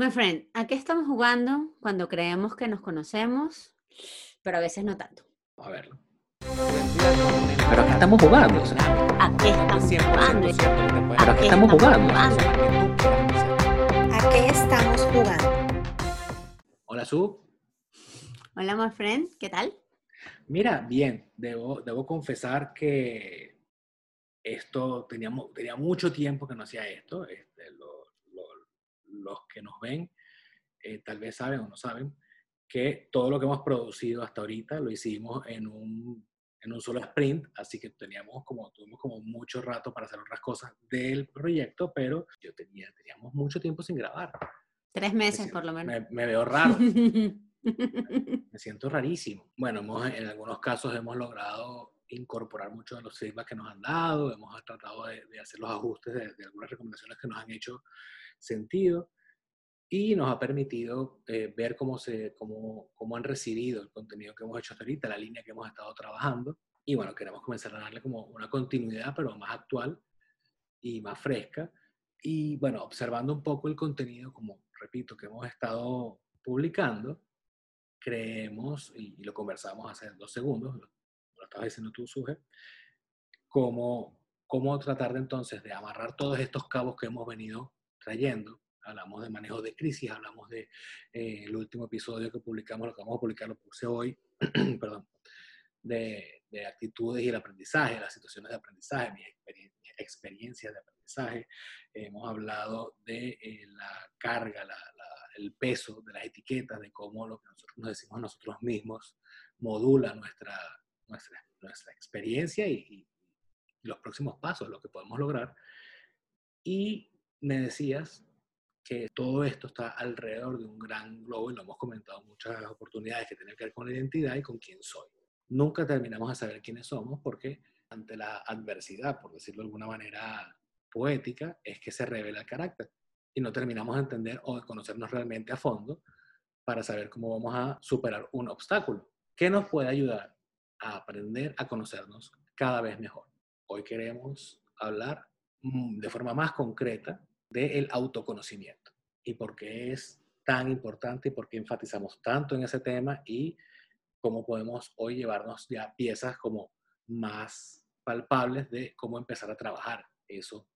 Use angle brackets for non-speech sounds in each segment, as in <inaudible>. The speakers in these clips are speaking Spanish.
My friend, ¿a qué estamos jugando cuando creemos que nos conocemos, pero a veces no tanto? Vamos a verlo. Pero ¿a qué estamos jugando? O sea, ¿A qué estamos jugando? ¿Pero a qué estamos jugando? ¿A qué estamos jugando? Hola, Su. Hola, my friend, ¿qué tal? Mira, bien, debo, debo confesar que esto, teníamos, tenía mucho tiempo que no hacía esto. Este, lo- los que nos ven eh, tal vez saben o no saben que todo lo que hemos producido hasta ahorita lo hicimos en un, en un solo sprint, así que teníamos como, tuvimos como mucho rato para hacer otras cosas del proyecto, pero yo tenía, teníamos mucho tiempo sin grabar. Tres Me meses siento- por lo menos. me- me veo raro. <laughs> Me siento rarísimo. Bueno, hemos, en algunos casos hemos logrado incorporar muchos de los feedback que nos han dado, hemos tratado de, de hacer los ajustes de, de algunas recomendaciones que nos han hecho sentido y nos ha permitido eh, ver cómo, se, cómo, cómo han recibido el contenido que hemos hecho hasta ahorita, la línea que hemos estado trabajando. Y bueno, queremos comenzar a darle como una continuidad, pero más actual y más fresca. Y bueno, observando un poco el contenido, como repito, que hemos estado publicando, creemos, y, y lo conversamos hace dos segundos, lo, lo estabas diciendo tú, Suje, cómo, cómo tratar de entonces de amarrar todos estos cabos que hemos venido trayendo. Hablamos de manejo de crisis, hablamos de eh, último episodio que publicamos, lo que vamos a publicar, lo puse hoy, <clears throat> perdón, de, de actitudes y el aprendizaje, las situaciones de aprendizaje, mis, experien- experiencias de aprendizaje. Hemos hablado de eh, la carga, la- la- el peso de las etiquetas, de cómo lo que nosotros nos decimos nosotros mismos modula nuestra, nuestra, nuestra experiencia y, y los próximos pasos, lo que podemos lograr. Y me decías que todo esto está alrededor de un gran globo y lo hemos comentado en muchas oportunidades que tienen que ver con la identidad y con quién soy. Nunca terminamos de saber quiénes somos porque ante la adversidad, por decirlo de alguna manera poética, es que se revela el carácter y no terminamos de entender o de conocernos realmente a fondo para saber cómo vamos a superar un obstáculo. ¿Qué nos puede ayudar a aprender a conocernos cada vez mejor? Hoy queremos hablar mm, de forma más concreta del autoconocimiento y por qué es tan importante y por qué enfatizamos tanto en ese tema y cómo podemos hoy llevarnos ya piezas como más palpables de cómo empezar a trabajar eso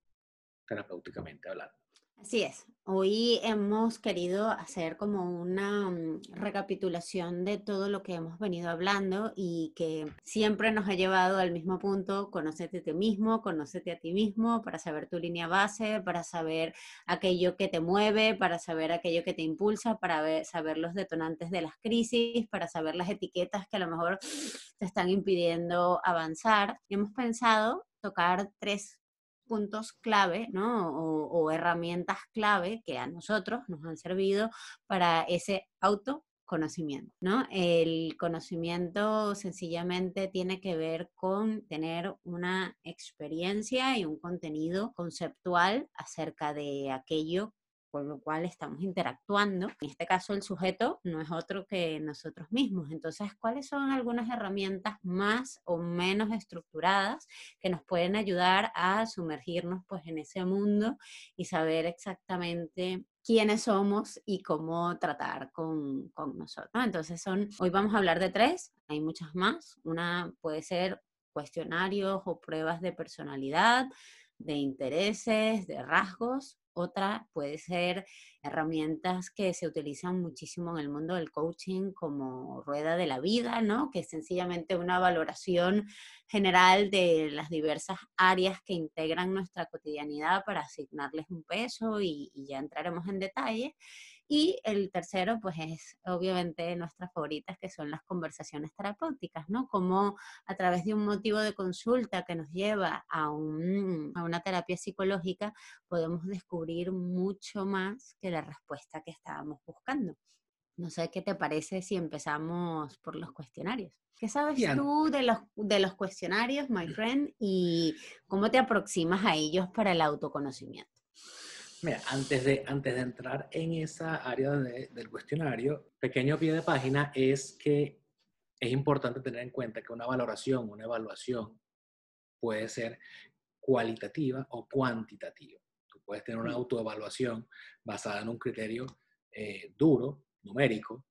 terapéuticamente hablando. Así es. Hoy hemos querido hacer como una mm, recapitulación de todo lo que hemos venido hablando y que siempre nos ha llevado al mismo punto, conócete a ti mismo, conócete a ti mismo para saber tu línea base, para saber aquello que te mueve, para saber aquello que te impulsa, para ver- saber los detonantes de las crisis, para saber las etiquetas que a lo mejor te están impidiendo avanzar. Hemos pensado tocar tres puntos clave, ¿no? O, herramientas clave que a nosotros nos han servido para ese autoconocimiento, ¿no? El conocimiento sencillamente tiene que ver con tener una experiencia y un contenido conceptual acerca de aquello con lo cual estamos interactuando. En este caso, el sujeto no es otro que nosotros mismos. Entonces, ¿cuáles son algunas herramientas más o menos estructuradas que nos pueden ayudar a sumergirnos pues en ese mundo y saber exactamente quiénes somos y cómo tratar con, con nosotros. ¿no? Entonces son, hoy vamos a hablar de tres, hay muchas más. Una puede ser cuestionarios o pruebas de personalidad, de intereses, de rasgos. Otra puede ser herramientas que se utilizan muchísimo en el mundo del coaching como rueda de la vida, ¿no? Que es sencillamente una valoración general de las diversas áreas que integran nuestra cotidianidad para asignarles un peso y, y ya entraremos en detalle. Y el tercero, pues es obviamente nuestras favoritas, que son las conversaciones terapéuticas, ¿no? Como a través de un motivo de consulta que nos lleva a, un, a una terapia psicológica, podemos descubrir mucho más que la respuesta que estábamos buscando. No sé qué te parece si empezamos por los cuestionarios. ¿Qué sabes Bien. tú de los, de los cuestionarios, my friend, y cómo te aproximas a ellos para el autoconocimiento? Mira, antes de, antes de entrar en esa área de- del cuestionario, pequeño pie de página es que es importante tener en cuenta que una valoración, una evaluación puede ser cualitativa o cuantitativa. Tú puedes tener una Mm. autoevaluación basada en un criterio eh, duro, numérico.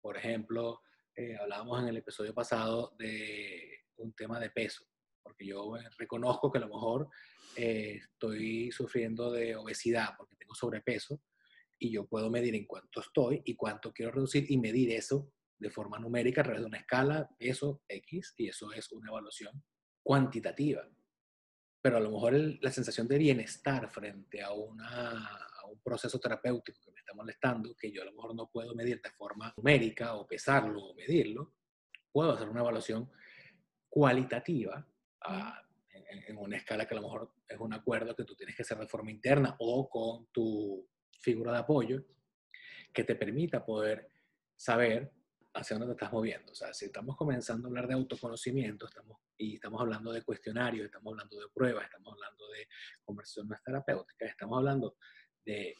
Por ejemplo, eh, hablábamos en el episodio pasado de un tema de peso, porque yo reconozco que a lo mejor estoy sufriendo de obesidad porque tengo sobrepeso y yo puedo medir en cuánto estoy y cuánto quiero reducir y medir eso de forma numérica a través de una escala, peso, X, y eso es una evaluación cuantitativa. Pero a lo mejor la sensación de bienestar frente a, una, a un proceso terapéutico que me está molestando, que yo a lo mejor no puedo medir de forma numérica o pesarlo o medirlo, puedo hacer una evaluación cualitativa ah, en, en, una escala que a lo mejor es un acuerdo que tú tienes que hacer de forma interna o con tu figura de apoyo que te permita poder saber hacia dónde te estás moviendo. O sea, si estamos comenzando a hablar de autoconocimiento estamos, y estamos hablando de cuestionarios, estamos hablando de pruebas, estamos hablando de conversaciones terapéuticas, estamos hablando de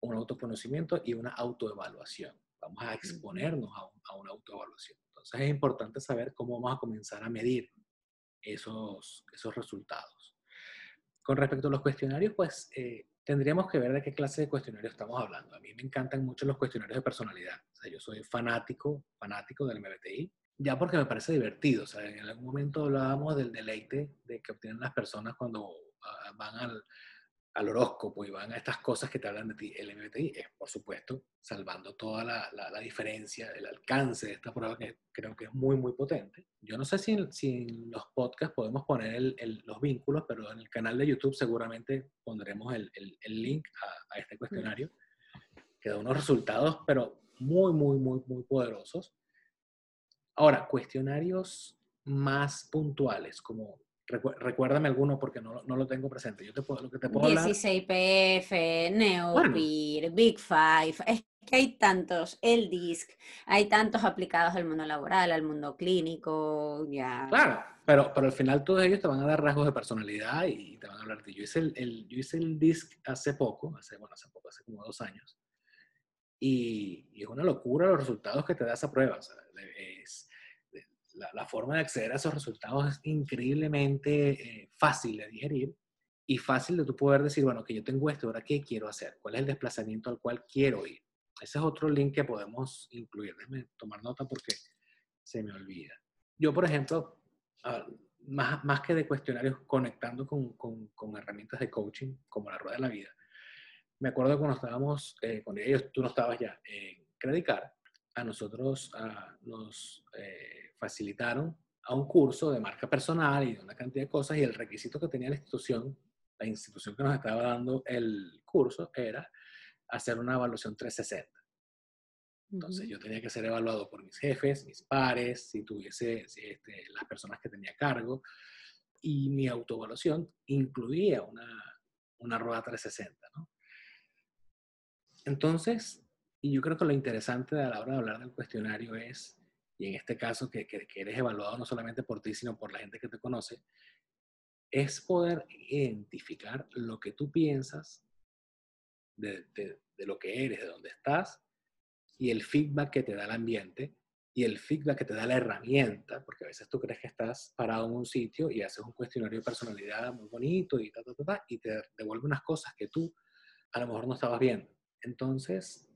un autoconocimiento y una autoevaluación. Vamos a exponernos a, a una autoevaluación. Entonces es importante saber cómo vamos a comenzar a medir esos, esos resultados. Con respecto a los cuestionarios, pues eh, tendríamos que ver de qué clase de cuestionario estamos hablando. A mí me encantan mucho los cuestionarios de personalidad. O sea, yo soy fanático, fanático del MBTI, ya porque me parece divertido. O sea, en algún momento hablábamos del deleite de que obtienen las personas cuando ah, van al, al horóscopo y van a estas cosas que te hablan de ti. El MBTI es, por supuesto, salvando toda la, la, diferencia, el alcance de esta prueba que creo que es muy, muy potente. Yo no sé si, si en los podcasts podemos poner el, los vínculos, pero en el canal de YouTube seguramente pondremos el, el link a, a, este cuestionario, que da unos resultados, pero muy, muy, muy, muy poderosos. Ahora, cuestionarios más puntuales, como recuérdame alguno porque no, no, lo tengo presente. Yo te puedo, lo que te puedo 16PF, Neopir, Big Five. Es que hay tantos, el DISC, hay tantos aplicados al mundo laboral, al mundo clínico, ya. Claro, pero, pero al final todos ellos te van a dar rasgos de personalidad y te van a hablar de ti. Yo hice el, el, yo hice el DISC hace poco, hace, bueno, hace poco, hace como dos años. Y, y es una locura los resultados que te da esa prueba. O sea, es, la, forma de acceder a esos resultados es increíblemente eh, fácil de digerir y fácil de tú poder decir, bueno, que yo tengo esto, ahora qué quiero hacer, cuál es el desplazamiento al cual quiero ir. Ese es otro link que podemos incluir. Déjame tomar nota porque se me olvida. Yo, por ejemplo, más, más que de cuestionarios, conectando con, con, con, herramientas de coaching, como la rueda de la vida, me acuerdo cuando estábamos, eh, con ellos, tú no estabas ya en Credicar, a nosotros nos... Eh, facilitaron a un curso de marca personal y de una cantidad de cosas y el requisito que tenía la institución, la institución que nos estaba dando el curso era hacer una evaluación 360. Entonces yo tenía que ser evaluado por mis jefes, mis pares, si tuviese este, las personas que tenía cargo y mi autoevaluación incluía una, una rueda 360. ¿no? Entonces, y yo creo que lo interesante a la hora de hablar del cuestionario es en este caso que, que, eres evaluado no solamente por ti, sino por la gente que te conoce, es poder identificar lo que tú piensas de, de, de, lo que eres, de dónde estás, y el feedback que te da el ambiente, y el feedback que te da la herramienta, porque a veces tú crees que estás parado en un sitio y haces un cuestionario de personalidad muy bonito y, ta, ta, ta, y te devuelve unas cosas que tú a lo mejor no estabas viendo. Entonces,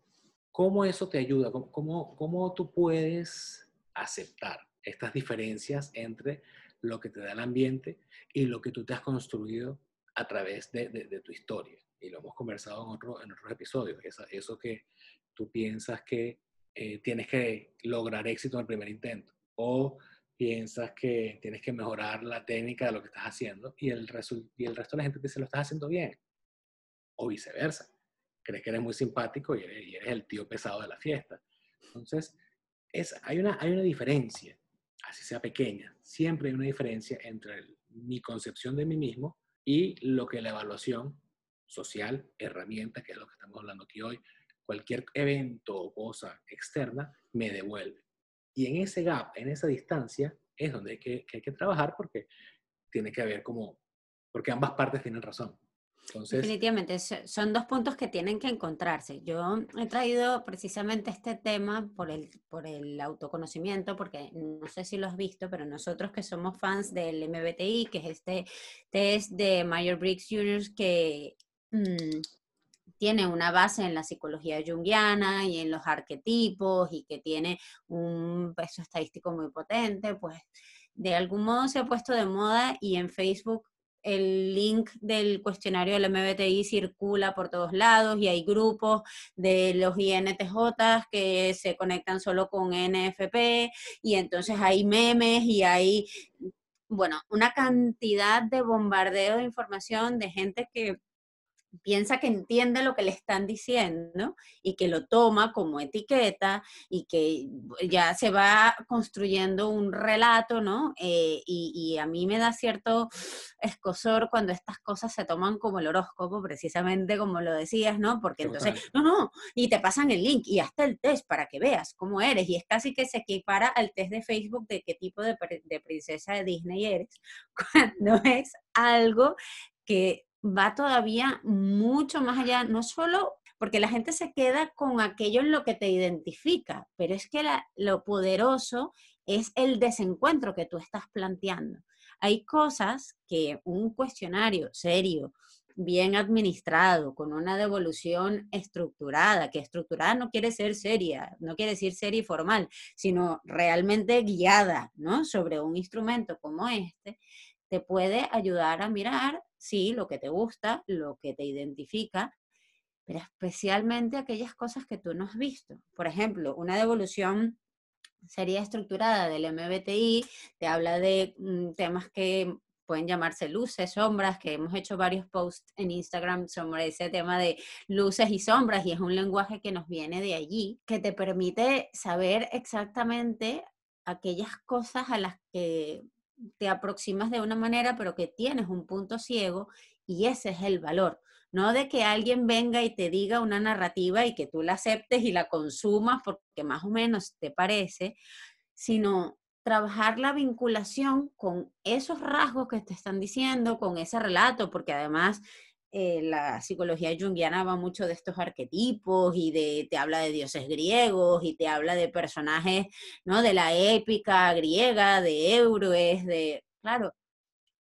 ¿cómo eso te ayuda? ¿Cómo, cómo, cómo tú puedes aceptar estas diferencias entre lo que te da el ambiente y lo que tú te has construido a través de, de, tu historia. Y lo hemos conversado en, en otros episodios. Eso, eso que tú piensas que eh, tienes que lograr éxito en el primer intento o piensas que tienes que mejorar la técnica de lo que estás haciendo y el, y el resto de la gente te dice lo estás haciendo bien. O viceversa. Crees que eres muy simpático y eres, y eres el tío pesado de la fiesta. Entonces, es, hay, una, hay una diferencia, así sea pequeña, siempre hay una diferencia entre mi concepción de mí mismo y lo que la evaluación social, herramienta, que es lo que estamos hablando aquí hoy, cualquier evento o cosa externa me devuelve. Y en ese gap, en esa distancia, es donde hay que, hay que trabajar porque tiene que haber como, porque ambas partes tienen razón. Definitivamente, son dos puntos que tienen que encontrarse. Yo he traído precisamente este tema por el, por el autoconocimiento, porque no sé si lo has visto, pero nosotros que somos fans del MBTI, que es este test de Mayor Briggs Jr., que mm, tiene una base en la psicología junguiana y en los arquetipos y que tiene un peso estadístico muy potente, pues de algún modo se ha puesto de moda y en Facebook el link del cuestionario del MBTI circula por todos lados y hay grupos de los INTJ que se conectan solo con NFP y entonces hay memes y hay, bueno, una cantidad de bombardeo de información de gente que piensa que entiende lo que le están diciendo y que lo toma como etiqueta y que ya se va construyendo un relato, ¿no? Eh, y, a mí me da cierto escosor cuando estas cosas se toman como el horóscopo, precisamente como lo decías, ¿no? Porque entonces, no, no, y te pasan el link y hasta el test para que veas cómo eres y es casi que se equipara al test de Facebook de qué tipo de, de princesa de Disney eres, <laughs> cuando es algo que va todavía mucho más allá, no solo porque la gente se queda con aquello en lo que te identifica, pero es que lo poderoso es el desencuentro que tú estás planteando. Hay cosas que un cuestionario serio, bien administrado, con una devolución estructurada, que estructurada no quiere ser seria, no quiere decir seria y formal, sino realmente guiada, ¿no? Sobre un instrumento como este, te puede ayudar a mirar sí, lo que te gusta, lo que te identifica, pero especialmente aquellas cosas que tú no has visto. Por ejemplo, una devolución sería estructurada del MBTI, te habla de mm, temas que pueden llamarse luces, sombras, que hemos hecho varios posts en Instagram sobre ese tema de luces y sombras, y es un lenguaje que nos viene de allí, que te permite saber exactamente aquellas cosas a las que te aproximas de una manera, pero que tienes un punto ciego y ese es el valor. No de que alguien venga y te diga una narrativa y que tú la aceptes y la consumas porque más o menos te parece, sino trabajar la vinculación con esos rasgos que te están diciendo, con ese relato, porque además eh, la psicología junguiana va mucho de estos arquetipos y de, te habla de dioses griegos y te habla de personajes, ¿no? De la épica griega, de héroes, de, claro,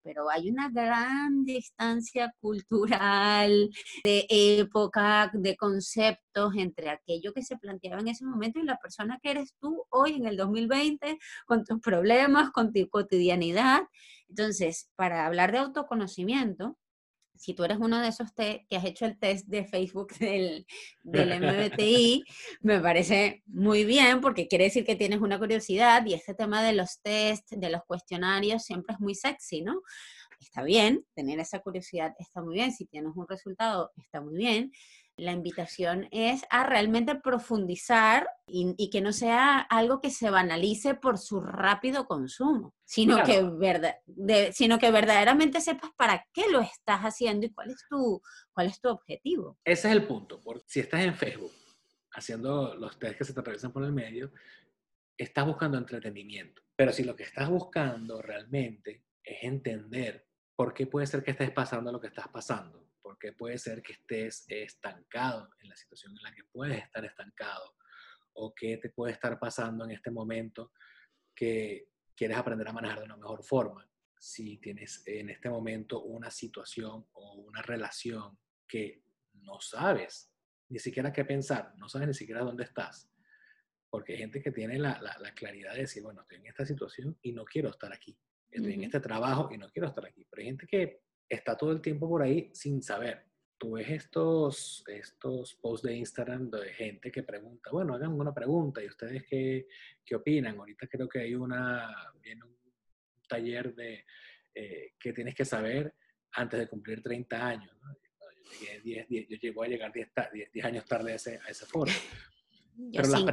pero hay una gran distancia cultural, de época, de conceptos entre aquello que se planteaba en ese momento y la persona que eres tú hoy en el 2020, con tus problemas, con tu cotidianidad. Entonces, para hablar de autoconocimiento, si tú eres uno de esos que has hecho el test de Facebook <laughs> del, del MBTI, <laughs> me parece muy bien porque quiere decir que tienes una curiosidad y este tema de los tests, de los cuestionarios, siempre es muy sexy, ¿no? Está bien, tener esa curiosidad está muy bien, si tienes un resultado está muy bien, la invitación es a realmente profundizar y, que no sea algo que se banalice por su rápido consumo, sino, que verdad, sino que verdaderamente sepas para qué lo estás haciendo y cuál es tu, cuál es tu objetivo. Ese es el punto, porque si estás en Facebook haciendo los test que se te atraviesan por el medio, estás buscando entretenimiento. Pero si lo que estás buscando realmente es entender por qué puede ser que estés pasando lo que estás pasando, porque puede ser que estés estancado en la situación en la que puedes estar estancado o que te puede estar pasando en este momento que quieres aprender a manejar de una mejor forma. Si tienes en este momento una situación o una relación que no sabes ni siquiera qué pensar, no sabes ni siquiera dónde estás, porque hay gente que tiene la, claridad de decir, bueno, estoy en esta situación y no quiero estar aquí, estoy en este trabajo y no quiero estar aquí, pero hay gente que está todo el tiempo por ahí sin saber. Tú ves estos, estos posts de Instagram de gente que pregunta, bueno, hagan una pregunta y ustedes qué, qué opinan. Ahorita creo que hay una, viene un taller de eh, que tienes que saber antes de cumplir 30 años. Yo, llegué yo llego a llegar 10, 10, años tarde a ese, a ese foro. <laughs> Pero las,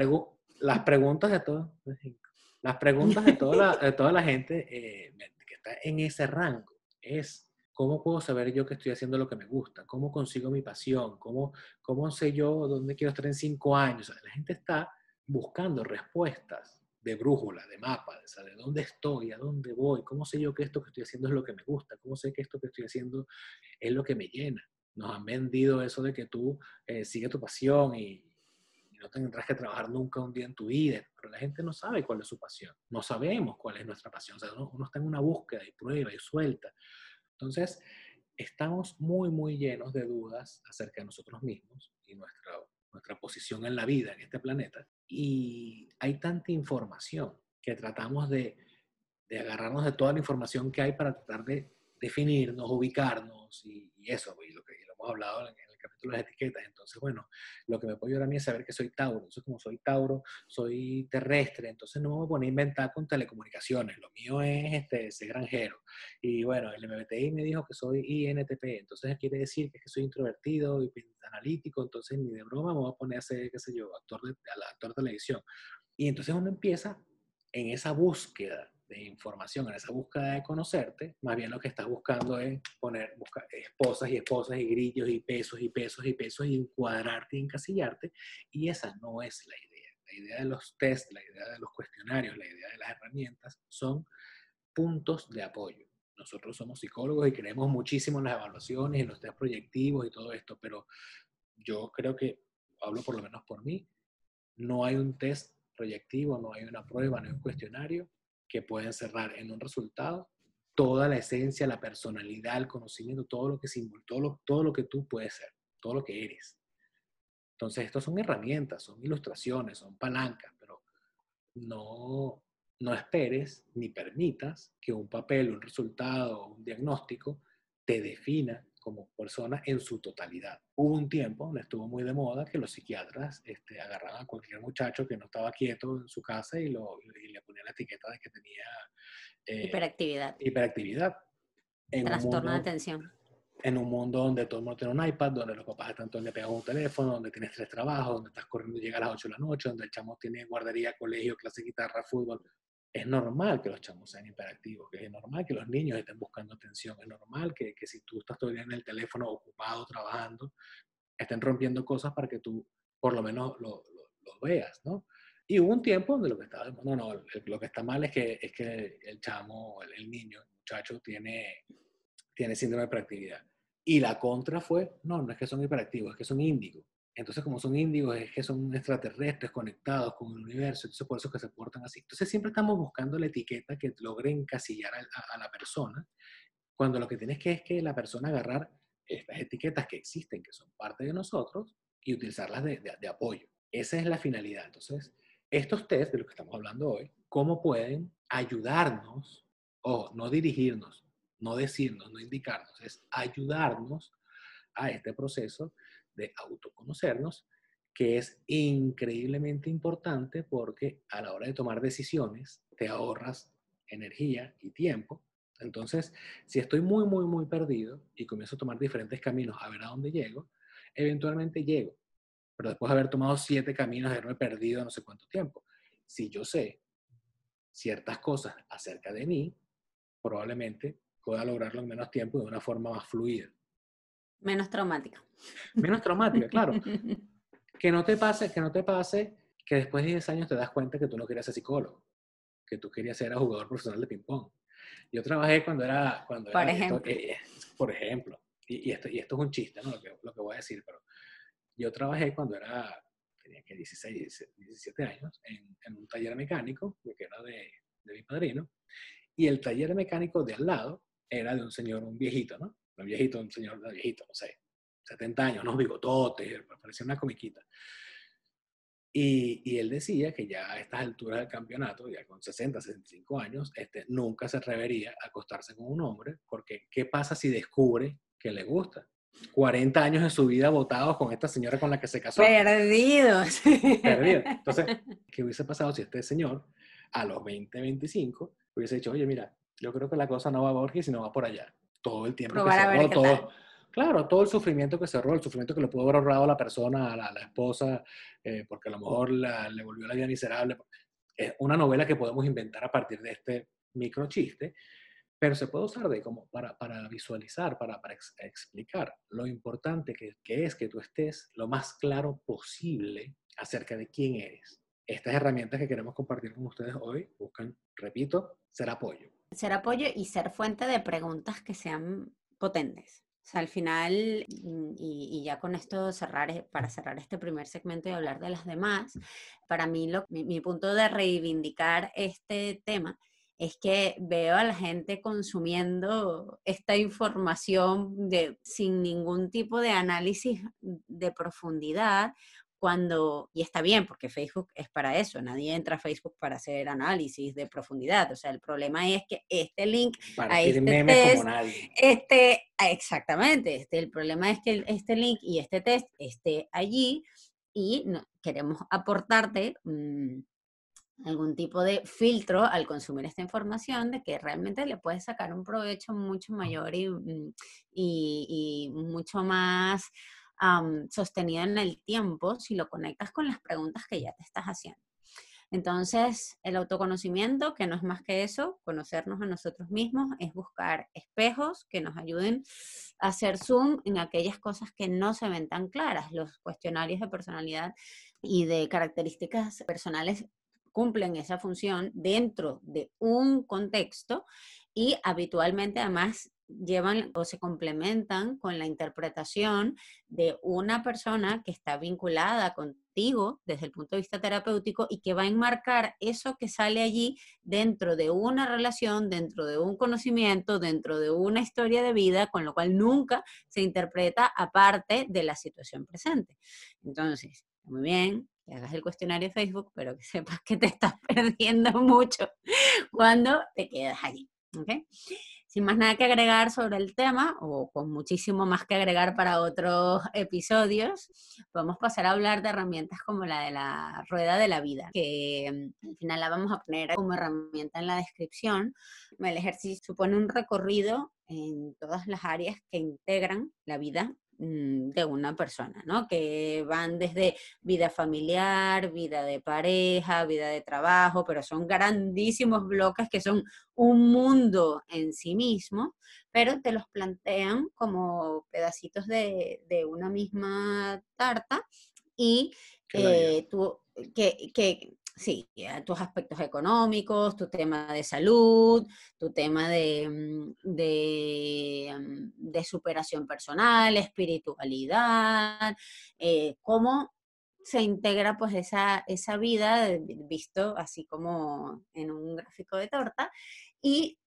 las, preguntas de todos, las preguntas de toda la, de toda la gente eh, que está en ese rango es ¿Cómo puedo saber yo que estoy haciendo lo que me gusta? ¿Cómo consigo mi pasión? ¿Cómo, cómo sé yo dónde quiero estar en cinco años? la gente está buscando respuestas de brújula, de mapa, de, de dónde estoy, a dónde voy, cómo sé yo que esto que estoy haciendo es lo que me gusta, cómo sé que esto que estoy haciendo es lo que me llena. Nos han vendido eso de que tú eh, sigues tu pasión y, no tendrás que trabajar nunca un día en tu vida, pero la gente no sabe cuál es su pasión, no sabemos cuál es nuestra pasión, o sea, uno, uno está en una búsqueda y prueba y suelta. Entonces, estamos muy, muy llenos de dudas acerca de nosotros mismos y nuestra, nuestra posición en la vida, en este planeta. Y hay tanta información que tratamos de, de agarrarnos de toda la información que hay para tratar de definirnos, ubicarnos y, eso, y lo que hemos hablado en, el las etiquetas. Entonces, bueno, lo que me puede ayudar a mí es saber que soy Tauro. Entonces, como soy Tauro, soy terrestre, entonces no me voy a poner a inventar con telecomunicaciones. Lo mío es este, ser granjero. Y bueno, el MBTI me dijo que soy INTP, entonces quiere decir que, que soy introvertido y analítico, entonces ni de broma me voy a poner a ser, qué sé yo, actor de, actor de televisión. Y entonces uno empieza en esa búsqueda de información, en esa búsqueda de conocerte, más bien lo que estás buscando es poner esposas y esposas y grillos y pesos y pesos y pesos y encuadrarte y encasillarte. Y esa no es la idea. La idea de los test, la idea de los cuestionarios, la idea de las herramientas son puntos de apoyo. Nosotros somos psicólogos y creemos muchísimo en las evaluaciones, en los test proyectivos y todo esto, pero yo creo que, hablo por lo menos por mí, no hay un test proyectivo, no hay una prueba, no hay un cuestionario que pueda encerrar en un resultado toda la esencia, la personalidad, el conocimiento, todo lo que todo lo, todo lo que tú puedes ser, todo lo que eres. Entonces, estos son herramientas, son ilustraciones, son palancas, pero no, no esperes ni permitas que un papel, un resultado, un diagnóstico te defina como persona en su totalidad. Hubo un tiempo donde estuvo muy de moda que los psiquiatras este, agarraban a cualquier muchacho que no estaba quieto en su casa y, lo, le ponían la etiqueta de que tenía... Eh, hiperactividad. Hiperactividad. Trastorno de atención. En un mundo donde todo el mundo tiene un iPad, donde los papás están todo el día pegados a un teléfono, donde tienes tres trabajos, donde estás corriendo y llega a las 8 de la noche, donde el chamo tiene guardería, colegio, clase de guitarra, fútbol es normal que los chamos sean hiperactivos, que es normal que los niños estén buscando atención, es normal que, que si tú estás todo el día en el teléfono ocupado, trabajando, estén rompiendo cosas para que tú por lo menos lo, veas, ¿no? Y hubo un tiempo donde lo que estaba, no, no, lo que está mal es que, es que el chamo, el, el niño, el muchacho tiene, tiene síndrome de hiperactividad. Y la contra fue, no, no es que son hiperactivos, es que son índigos. Entonces, como son índigos, es que son extraterrestres conectados con el universo, entonces por eso que se portan así. Entonces, siempre estamos buscando la etiqueta que logre encasillar a, la persona, cuando lo que tienes que es que la persona agarrar estas etiquetas que existen, que son parte de nosotros, y utilizarlas de, de, apoyo. Esa es la finalidad. Entonces, estos test de los que estamos hablando hoy, ¿cómo pueden ayudarnos, o no dirigirnos, no decirnos, no indicarnos, es ayudarnos a este proceso de autoconocernos, que es increíblemente importante porque a la hora de tomar decisiones te ahorras energía y tiempo. Entonces, si estoy muy, muy, muy perdido y comienzo a tomar diferentes caminos a ver a dónde llego, eventualmente llego. Pero después de haber tomado siete caminos, haberme perdido no sé cuánto tiempo. Si yo sé ciertas cosas acerca de mí, probablemente pueda lograrlo en menos tiempo de una forma más fluida. Menos traumática. Menos traumática, claro. <laughs> que no te pase, que no te pase que después de 10 años te das cuenta que tú no querías ser psicólogo, que tú querías ser jugador profesional de ping-pong. Yo trabajé cuando era... Cuando por ejemplo. Eh, por ejemplo. Y, esto, y esto es un chiste, ¿no? Lo que, lo que voy a decir, pero yo trabajé cuando era, tenía que 16, 17 años, en, en un taller mecánico, que era de, de mi padrino, y el taller mecánico de al lado era de un señor, un viejito, ¿no? Un viejito, un señor viejito, no sé, 70 años, unos bigototes, parecía una comiquita. Y, y, él decía que ya a estas alturas del campeonato, ya con 60, 65 años, este, nunca se atrevería a acostarse con un hombre, porque ¿qué pasa si descubre que le gusta? 40 años de su vida votados con esta señora con la que se casó. Perdidos. Perdidos. <laughs> Entonces, ¿qué hubiese pasado si este señor, a los 20, 25, hubiese dicho, oye, mira, yo creo que la cosa no va a Borges, sino va por allá? Todo el tiempo que se todo, claro, todo el sufrimiento que cerró, el sufrimiento que le pudo haber ahorrado a la persona, a la, esposa, eh, porque a lo mejor le volvió la vida miserable. Es una novela que podemos inventar a partir de este micro chiste, pero se puede usar de como para, para visualizar, para, para explicar lo importante que, que es que tú estés lo más claro posible acerca de quién eres. Estas herramientas que queremos compartir con ustedes hoy buscan, repito, ser apoyo ser apoyo y ser fuente de preguntas que sean potentes. O sea, al final, mm, y, ya con esto cerrar, eh, para cerrar este primer segmento y hablar de las demás, para mí lo, mi, punto de reivindicar este tema es que veo a la gente consumiendo esta información de, sin ningún tipo de análisis de profundidad, cuando, y está bien, porque Facebook es para eso, nadie entra a Facebook para hacer análisis de profundidad, o sea, el problema es que este link Para a este meme test, como nadie. este, exactamente, este, el problema es que este link y este test esté allí y no- queremos aportarte mm, algún tipo de filtro al consumir esta información de que realmente le puedes sacar un provecho mucho mayor y, mm, y- y mucho más am, sostenido en el tiempo si lo conectas con las preguntas que ya te estás haciendo. Entonces, el autoconocimiento, que no es más que eso, conocernos a nosotros mismos, es buscar espejos que nos ayuden a hacer zoom en aquellas cosas que no se ven tan claras. Los cuestionarios de personalidad y de características personales cumplen esa función dentro de un contexto y habitualmente además llevan o se complementan con la interpretación de una persona que está vinculada contigo desde el punto de vista terapéutico y que va a enmarcar eso que sale allí dentro de una relación, dentro de un conocimiento, dentro de una historia de vida, con lo cual nunca se interpreta aparte de la situación presente. Entonces, muy bien, que hagas el cuestionario de Facebook, pero que sepas que te estás <laughs> perdiendo mucho cuando te quedas allí. ¿ok? Sin más nada que agregar sobre el tema, o con muchísimo más que agregar para otros <laughs> episodios, podemos pasar a hablar de herramientas como la de la rueda de la vida, que mm, al final la vamos a poner como herramienta en la descripción. El ejercicio supone un recorrido en todas las áreas que integran la vida de una persona, ¿no? Que van desde vida familiar, vida de pareja, vida de trabajo, pero son grandísimos bloques que son un mundo en sí mismo, pero te los plantean como pedacitos de, de una misma tarta y eh, tú, que, que sí, eh, tus aspectos económicos, tu tema de salud, tu tema de, mm, mm, de superación personal, espiritualidad, eh, cómo se integra pues esa, esa vida de- visto así como en un gráfico de torta y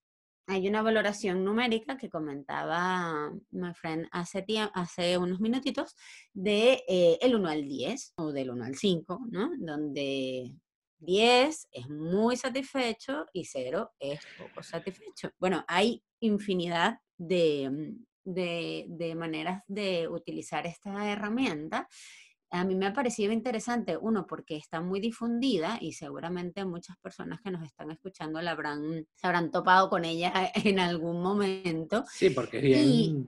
hay una valoración numérica que comentaba my friend hace, hace unos minutitos de eh, el 1 al 10 o del 1 al 5, ¿no? Donde 10 es muy satisfecho y 0 es poco satisfecho. Bueno, hay infinidad de, mm, de, de maneras de utilizar esta herramienta. A mí me ha parecido interesante, uno, porque está muy difundida y seguramente muchas personas que nos están escuchando la habrán, se habrán topado con ella <laughs> en algún momento Sí, porque bien. Y-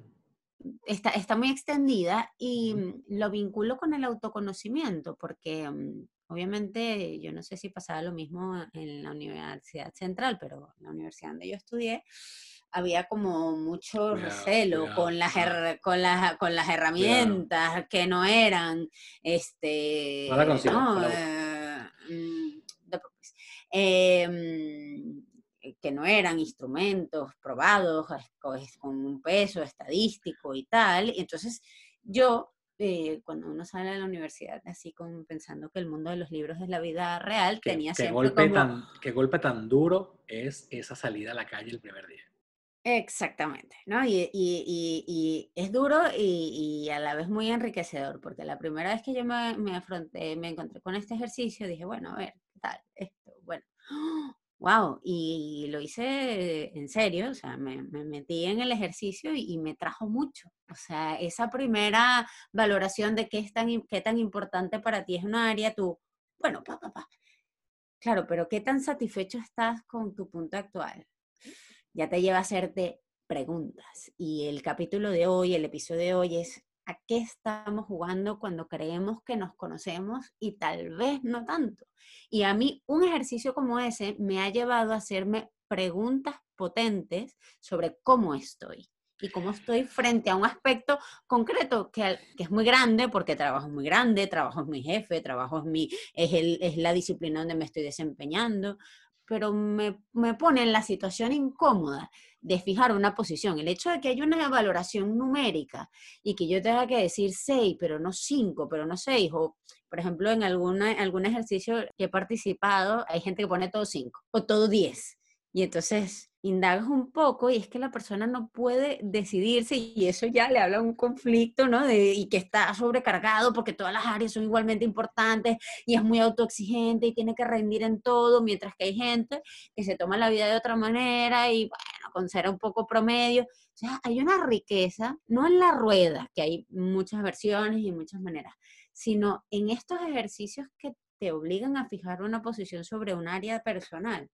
está, está muy extendida y mm, lo vinculo con el autoconocimiento, porque mm, obviamente yo no sé si pasaba lo mismo en la Universidad Central, pero en la universidad donde yo estudié había como mucho recelo con, las con, las, con las herramientas que no eran, este, No la consigo, ¿no? no la Eh, mm, preocupes. Eh, que no eran instrumentos probados con un peso estadístico y tal. Y entonces yo, eh, cuando uno sale de la universidad así como pensando que el mundo de los libros es la vida real, Qué, tenía qué siempre golpe como... tan, qué golpe tan duro es esa salida a la calle el primer día. Exactamente, ¿no? Y, y- y- y es duro y, a la vez muy enriquecedor, porque la primera vez que yo me, me afronté, me encontré con este ejercicio, dije, bueno, a ver, ¿qué tal? Esto, bueno, wow, y lo hice en serio, o sea, me, me metí en el ejercicio y, y me trajo mucho. O sea, esa primera valoración de qué es tan, qué tan importante para ti es una área, tú, bueno, pa, pa, pa. Claro, pero ¿qué tan satisfecho estás con tu punto actual? ya te lleva a hacerte preguntas. Y el capítulo de hoy, el episodio de hoy es ¿a qué estamos jugando cuando creemos que nos conocemos y tal vez no tanto? Y a mí un ejercicio como ese me ha llevado a hacerme preguntas potentes sobre cómo estoy y cómo estoy frente a un aspecto concreto que, es muy grande, porque trabajo muy grande, trabajo es mi jefe, trabajo es, mi, es, el, es la disciplina donde me estoy desempeñando, pero me, me pone en la situación incómoda de fijar una posición. El hecho de que haya una valoración numérica y que yo tenga que decir 6, pero no 5, pero no 6, o por ejemplo en alguna, algún ejercicio que he participado, hay gente que pone todo 5 o todo 10. Y entonces indagas un poco y es que la persona no puede decidirse y eso ya le habla un conflicto, ¿no? De, y que está sobrecargado porque todas las áreas son igualmente importantes y es muy autoexigente y tiene que rendir en todo, mientras que hay gente que se toma la vida de otra manera y bueno, con ser un poco promedio. O sea, hay una riqueza, no en la rueda, que hay muchas versiones y muchas maneras, sino en estos ejercicios que te obligan a fijar una posición sobre un área personal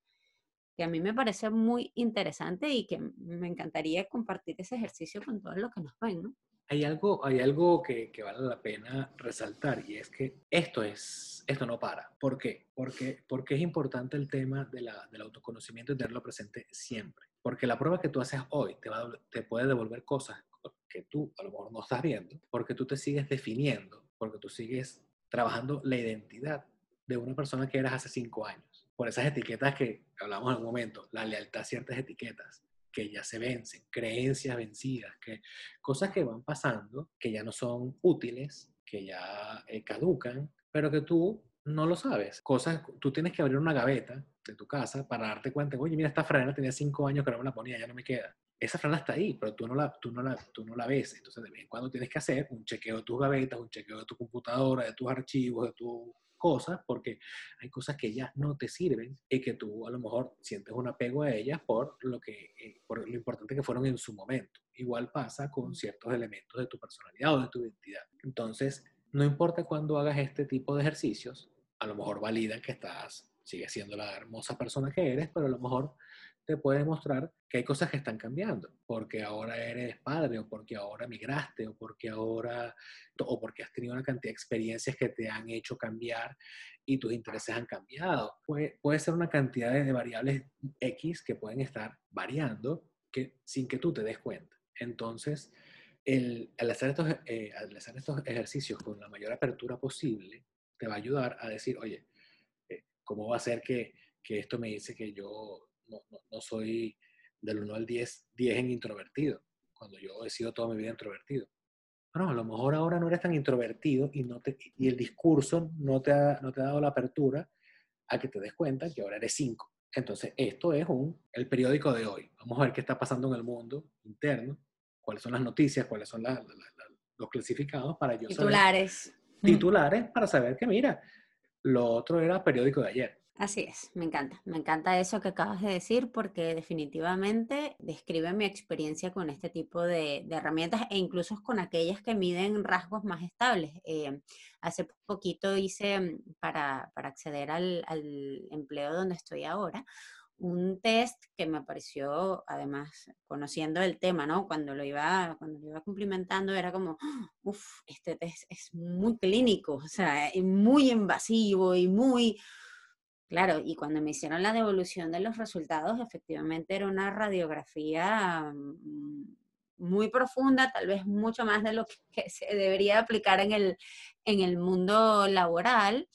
que a mí me parece muy interesante y que me encantaría compartir ese ejercicio con todos los que nos ven, ¿no? Hay algo, hay algo que, que, vale la pena resaltar y es que esto, es, esto no para. ¿Por qué? Porque, porque es importante el tema de la, del autoconocimiento y tenerlo presente siempre. Porque la prueba que tú haces hoy te, va, te puede devolver cosas que tú a lo mejor no estás viendo, porque tú te sigues definiendo, porque tú sigues trabajando la identidad de una persona que eras hace cinco años por esas etiquetas que hablamos en un momento, la lealtad a ciertas etiquetas que ya se vencen, creencias vencidas, que cosas que van pasando, que ya no son útiles, que ya eh, caducan, pero que tú no lo sabes. Cosas, tú tienes que abrir una gaveta de tu casa para darte cuenta, oye, mira, esta frena tenía cinco años que no me la ponía, ya no me queda. Esa frena está ahí, pero tú no la, tú no la, tú no la ves. Entonces, de vez en cuando tienes que hacer un chequeo de tus gavetas, un chequeo de tu computadora, de tus archivos, de tu cosas, porque hay cosas que ya no te sirven y que tú a lo mejor sientes un apego a ellas por lo, que, eh, por lo importante que fueron en su momento. Igual pasa con ciertos elementos de tu personalidad o de tu identidad. Entonces, no importa cuando hagas este tipo de ejercicios, a lo mejor valida que estás, sigue siendo la hermosa persona que eres, pero a lo mejor te puede mostrar que hay cosas que están cambiando, porque ahora eres padre o porque ahora migraste o porque ahora o porque has tenido una cantidad de experiencias que te han hecho cambiar y tus intereses han cambiado. Puede, puede ser una cantidad de variables X que pueden estar variando que, sin que tú te des cuenta. Entonces, el, al, hacer estos, eh, al hacer estos ejercicios con la mayor apertura posible, te va a ayudar a decir, oye, eh, ¿cómo va a ser que, que esto me dice que yo no, no, soy del 1 al 10, 10 en introvertido, cuando yo he sido toda mi vida introvertido. Bueno, a lo mejor ahora no eres tan introvertido y, no te, y el discurso no te, ha, no te ha dado la apertura a que te des cuenta que ahora eres 5. Entonces, esto es un, el periódico de hoy. Vamos a ver qué está pasando en el mundo interno, cuáles son las noticias, cuáles son los clasificados para yo titulares. saber. Titulares. para saber que, mira, lo otro era periódico de ayer. Así es, me encanta, me encanta eso que acabas de decir porque definitivamente describe mi experiencia con este tipo de, herramientas e incluso con aquellas que miden rasgos más estables. Eh, hace poquito hice mm, para, acceder al, empleo donde estoy ahora un test que me pareció, además, conociendo el tema, ¿no? Cuando lo iba, cuando lo iba cumplimentando, era como, uff, este test es muy clínico, o sea, muy invasivo y muy Claro, y cuando me hicieron la devolución de los resultados, efectivamente era una radiografía mm, muy profunda, tal vez mucho más de lo <laughs> que se debería aplicar en el, en el mundo laboral.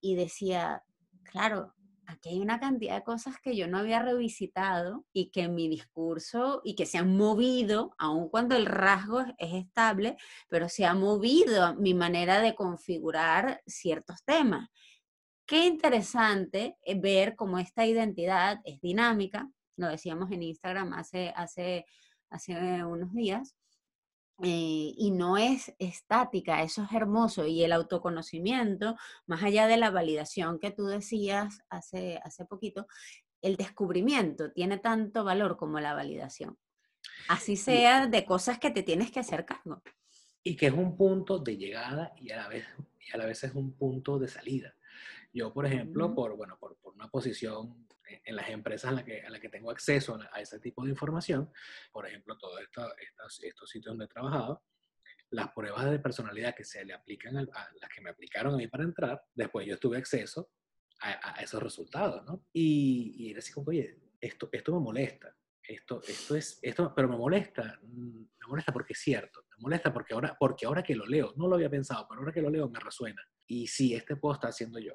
Y decía, claro, aquí hay una cantidad de cosas que yo no había revisitado y que en mi discurso y que se han movido, aun cuando el rasgo es estable, pero se ha movido mi manera de configurar ciertos temas. Qué interesante eh, ver cómo esta identidad es dinámica, lo decíamos en Instagram hace, hace, hace unos días, eh, y no es estática, eso es hermoso. Y el autoconocimiento, más allá de la validación que tú decías hace, hace poquito, el descubrimiento tiene tanto valor como la validación. Así sea de cosas que te tienes que hacer cargo. Y que es un punto de llegada y a la vez, y a la vez es un punto de salida. Yo, por ejemplo, por, bueno, por, por, una posición en las empresas en la que, la que tengo acceso a, ese tipo de información, por ejemplo, todos estos, estos sitios donde he trabajado, las pruebas de personalidad que se le aplican a, las que me aplicaron a mí para entrar, después yo tuve acceso a, a esos resultados, ¿no? Y, y era así como, oye, esto, esto me molesta, esto, esto es, esto, pero me molesta, mm, me molesta porque es cierto, me molesta porque ahora, porque ahora que lo leo, no lo había pensado, pero ahora que lo leo me resuena. Y sí, este puedo estar haciendo yo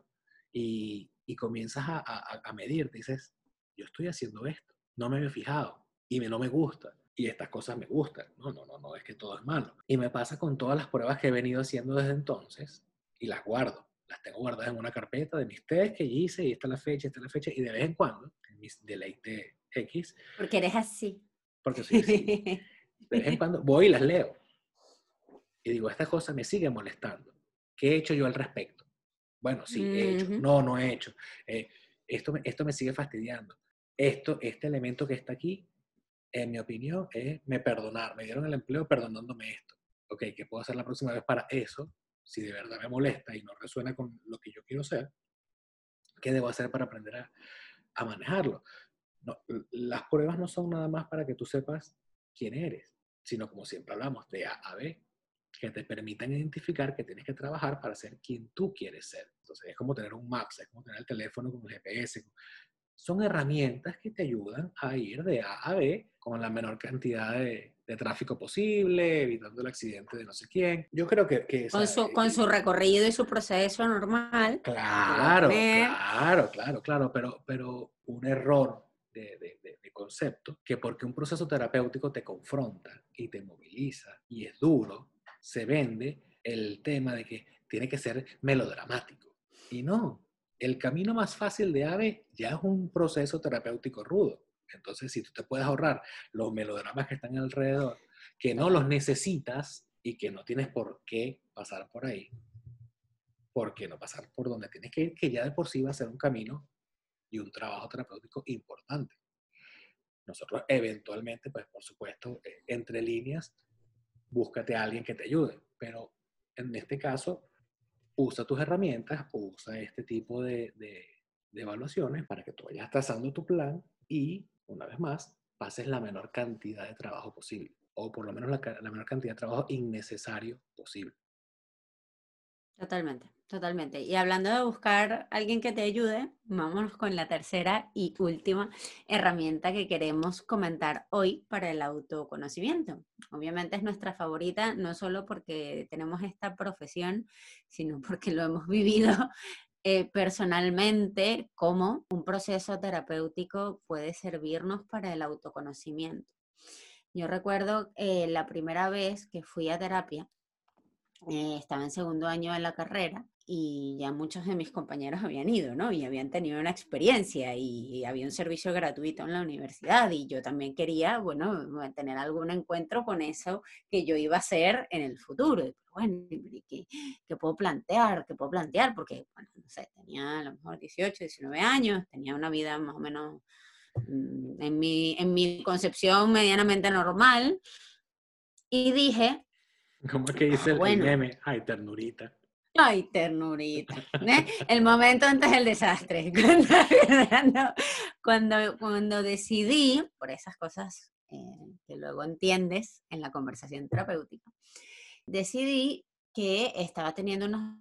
y, comienzas a, a, medir, dices, yo estoy haciendo esto, no me había fijado y me, no me gusta y estas cosas me gustan. No, no, no, no, es que todo es malo. Y me pasa con todas las pruebas que he venido haciendo desde entonces y las guardo. las tengo guardadas en una carpeta de mis test que hice y esta es la fecha, esta es la fecha, y de vez en cuando, en mis deleites X, Porque eres así. porque soy así, de vez en cuando <laughs> voy y las leo. Y digo, esta cosa me sigue molestando. ¿Qué he hecho yo al respecto? Bueno, sí, he hecho. No, no he hecho. Eh, esto, esto me sigue fastidiando. Esto, este elemento que está aquí, en mi opinión, es me perdonar. Me dieron el empleo perdonándome esto. Ok, ¿qué puedo hacer la próxima vez para eso? Si de verdad me molesta y no resuena con lo que yo quiero ser, ¿qué debo hacer para aprender a, a manejarlo? No, las pruebas no son nada más para que tú sepas quién eres, sino como siempre hablamos, de A a B, que te permitan identificar que tienes que trabajar para ser quien tú quieres ser. Entonces es como tener un Maps, es como tener el teléfono con el GPS. Son herramientas que te ayudan a ir de A a B con la menor cantidad de, de tráfico posible, evitando el accidente de no sé quién. Yo creo que... que Con su, con su recorrido y su proceso normal. Claro, claro, claro, claro, pero, pero un error de- de- de concepto, que porque un proceso terapéutico te confronta y te moviliza y es duro, se vende el tema de que tiene que ser melodramático. Y no, el camino más fácil de AVE ya es un proceso terapéutico rudo. Entonces, si tú te puedes ahorrar los melodramas que están alrededor, que no los necesitas y que no tienes por qué pasar por ahí, ¿por qué no pasar por donde tienes que ir? Que ya de por sí va a ser un camino y un trabajo terapéutico importante. Nosotros eventualmente, pues por supuesto, eh, entre líneas, búscate a alguien que te ayude, pero en este caso, usa tus herramientas, usa este tipo de, de- evaluaciones para que tú vayas trazando tu plan y, una vez más, pases la menor cantidad de trabajo posible, o por lo menos la, la menor cantidad de trabajo innecesario posible. Totalmente, totalmente. Y hablando de buscar alguien que te ayude, vámonos con la tercera y última herramienta que queremos comentar hoy para el autoconocimiento. Obviamente es nuestra favorita, no solo porque tenemos esta profesión, sino porque lo hemos <laughs> vivido eh, personalmente, como un proceso terapéutico puede servirnos para el autoconocimiento. Yo recuerdo eh, la primera vez que fui a terapia, eh, estaba en segundo año de la carrera y ya muchos de mis compañeros <laughs> habían ido, ¿no? Y habían tenido una experiencia y había un servicio gratuito en la universidad y yo también quería, bueno, tener algún encuentro con eso que yo iba a hacer en el futuro. Bueno, ¿y ¿qué, qué puedo plantear? ¿Qué puedo plantear? Porque, bueno, no sé, tenía a lo mejor 18, 19 años, tenía una vida más o menos mm, en mi, en mi concepción medianamente normal. Y dije, ¿Cómo es que dice el- bueno. el meme? Ay, ternurita. Ay, ternurita. ¿eh? El momento antes del desastre. <laughs> Cuando, cuando, cuando decidí, por esas cosas eh, que luego entiendes en la conversación terapéutica, decidí que estaba teniendo unos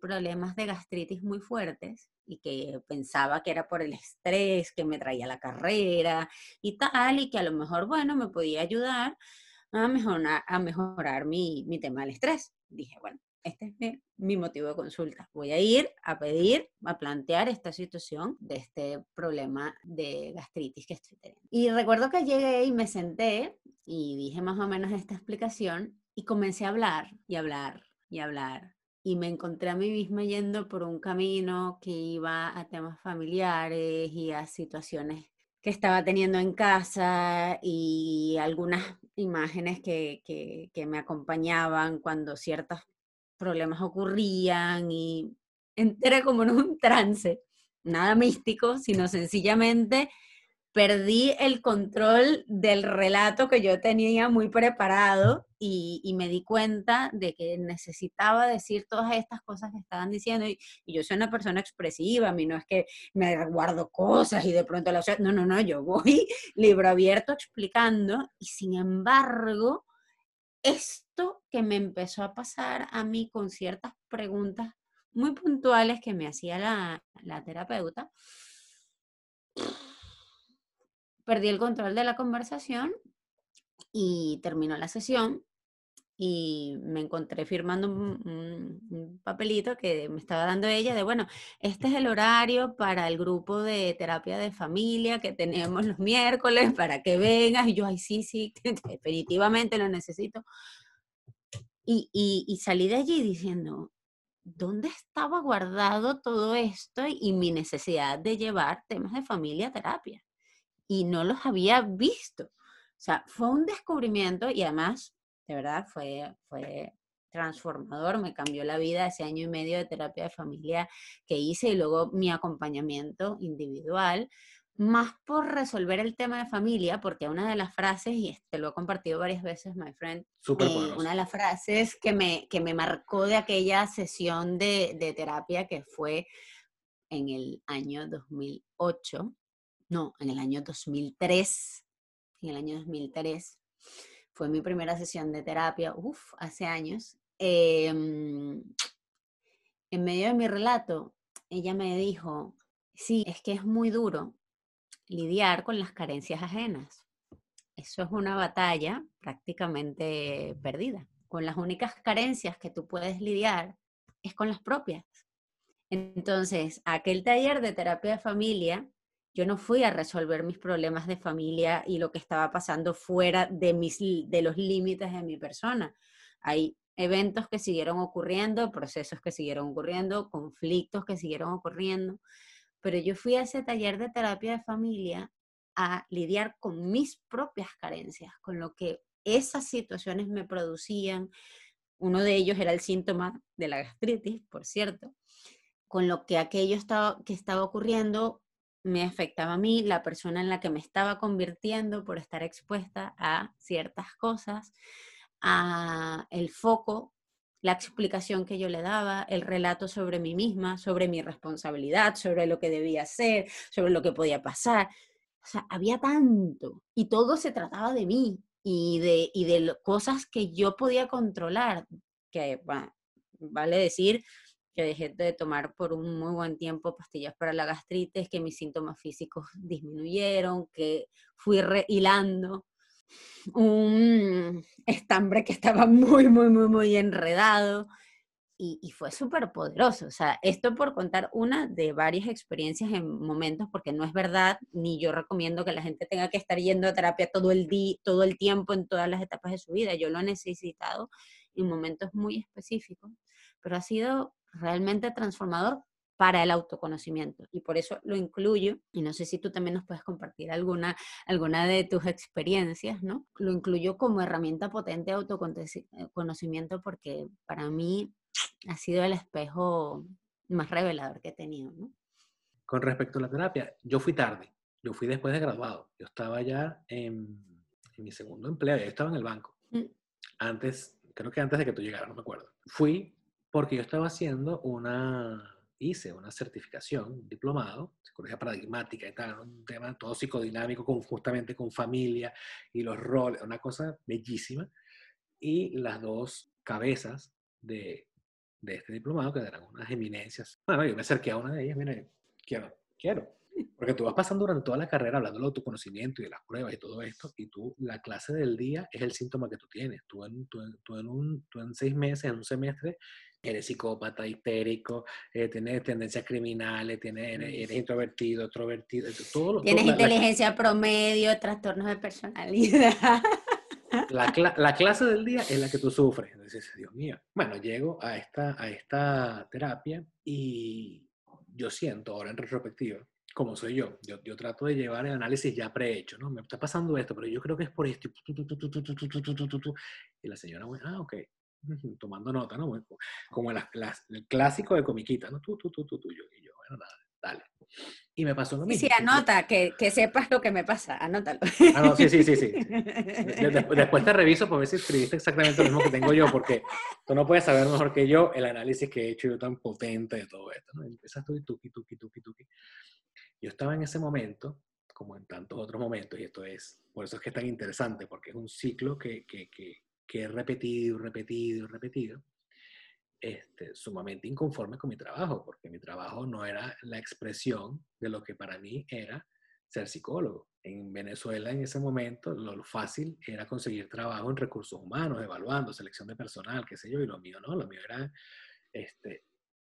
problemas de gastritis muy fuertes y que pensaba que era por el estrés que me traía la carrera y tal, y que a lo mejor, bueno, me podía ayudar a mejorar, a mejorar mi, mi tema del estrés. Dije, bueno, este es mi, mi motivo de consulta. Voy a ir a pedir, a plantear esta situación de este problema de gastritis que estoy teniendo. Y recuerdo que llegué y me senté y dije más o menos esta explicación y comencé a hablar y hablar y hablar. Y me encontré a mí misma yendo por un camino que iba a temas familiares y a situaciones que estaba teniendo en casa y algunas imágenes que, que, que me acompañaban cuando ciertos problemas ocurrían y entré como en un trance, nada místico, sino sencillamente perdí el control del relato que yo tenía muy preparado y, me di cuenta de que necesitaba decir todas estas cosas que estaban diciendo y, yo soy una persona expresiva, a mí no es que me guardo cosas y de pronto. No, no, no, yo voy <laughs> libro abierto explicando y sin embargo esto que me empezó a pasar a mí con ciertas preguntas muy puntuales que me hacía la terapeuta, perdí el control de la conversación y terminó la sesión y me encontré firmando un, un- un papelito que me estaba dando ella de, bueno, este es el horario para el grupo de terapia de familia que tenemos los miércoles para que vengas. Y yo, ay, sí, sí, <laughs> definitivamente lo necesito. Y, y- y salí de allí diciendo, ¿dónde estaba guardado todo esto y mi necesidad de llevar temas de familia a terapia? Y no los había visto. O sea, fue un descubrimiento y además, de verdad, fue, fue transformador, me cambió la vida ese año y medio de terapia de familia que hice y luego mi acompañamiento individual, más por resolver el tema de familia, porque una de las frases, y te lo he compartido varias veces, my friend, eh, una de las frases que me, que me marcó de aquella sesión de, de terapia que fue en el año 2008, no, en el año 2003, en el año 2003, fue mi primera sesión de terapia, uff, hace años. Em, en medio de mi relato, ella me dijo, sí, es que es muy duro lidiar con las carencias ajenas. Eso es una batalla prácticamente perdida. Con las únicas carencias que tú puedes lidiar es con las propias. Entonces, aquel taller de terapia de familia, yo no fui a resolver mis problemas de familia y lo que estaba pasando fuera de, mis, de los límites de mi persona. Hay eventos que siguieron ocurriendo, procesos que siguieron ocurriendo, conflictos que siguieron ocurriendo, pero yo fui a ese taller de terapia de familia a lidiar con mis propias carencias, con lo que esas situaciones me producían. Uno de ellos era el síntoma de la gastritis, por cierto, con lo que aquello estaba, que estaba ocurriendo me afectaba a mí, la persona en la que me estaba convirtiendo por estar expuesta a ciertas cosas, a el foco la explicación que yo le daba, el relato sobre mí misma, sobre mi responsabilidad, sobre lo que debía hacer, sobre lo que podía pasar. O sea, había tanto y todo se trataba de mí y de, y de cosas que yo podía controlar, que vale decir que dejé de tomar por un muy buen tiempo pastillas para la gastritis, que mis síntomas físicos disminuyeron, que fui hilando un estambre que estaba muy, muy, muy, muy enredado y, fue súper poderoso. O sea, esto por contar una de varias experiencias en momentos, porque no es verdad, ni yo recomiendo que la gente tenga que estar yendo a terapia todo el día, todo el tiempo, en todas las etapas de su vida. Yo lo he necesitado en momentos muy específicos, pero ha sido realmente transformador para el autoconocimiento y por eso lo incluyo y no sé si tú también nos puedes compartir alguna, alguna de tus experiencias, ¿no? Lo incluyo como herramienta potente de autoconocimiento porque para mí ha sido el espejo más revelador que he tenido, ¿no? Con respecto a la terapia, yo fui tarde, yo fui después de graduado, yo estaba ya en, mi segundo empleo, yo estaba en el banco. Mm. Antes, creo que antes de que tú llegaras, no me acuerdo. Fui porque yo estaba haciendo una hice una certificación, un diplomado, psicología paradigmática y tal, un tema todo psicodinámico con, justamente con familia y los roles, una cosa bellísima. Y las dos cabezas de, de este diplomado, que eran unas eminencias, bueno, yo me acerqué a una de ellas, mire, quiero, quiero. Porque tú vas pasando durante toda la carrera hablando de autoconocimiento y de las pruebas y todo esto, y tú, la clase del día es el síntoma que tú tienes. Tú en, tú, tú en, un, tú en seis meses, en un semestre, eres psicópata, histérico, eh, tienes tendencias criminales, tienes, eres, introvertido, extrovertido, todo Tienes inteligencia promedio, trastornos de personalidad. La, la, <laughs> clase del día es la que tú sufres. Entonces, Dios mío. Bueno, llego a esta, a esta terapia y yo siento ahora en retrospectiva, como soy yo, yo, yo trato de llevar el análisis ya prehecho, ¿no? Me está pasando esto, pero yo creo que es por esto. Y la señora, ah, ok, tomando nota, ¿no? Como el clásico de comiquita, ¿no? Tú, tú, tú, tú, tú, yo, y yo, bueno, nada, dale. Y me pasó lo mismo. Sí, anota, que, que sepas lo que me pasa, anótalo. Ah, no, sí, sí, sí, sí. <laughs> Después, te reviso por ver si escribiste exactamente lo mismo que tengo yo, porque tú no puedes saber mejor que yo el análisis que he hecho yo tan potente de todo esto, ¿no? Empiezas tú y tuki, tuki, tuki, tuki. Yo estaba en ese momento, como en tantos otros momentos, y esto es, por eso es que es tan interesante, porque es un ciclo que, que, que que he repetido, repetido, repetido, este, sumamente inconforme con mi trabajo, porque mi trabajo no era la expresión de lo que para mí era ser psicólogo. En Venezuela en ese momento lo fácil era conseguir trabajo en recursos humanos, evaluando, selección de personal, qué sé yo, y lo mío no, lo mío era, este,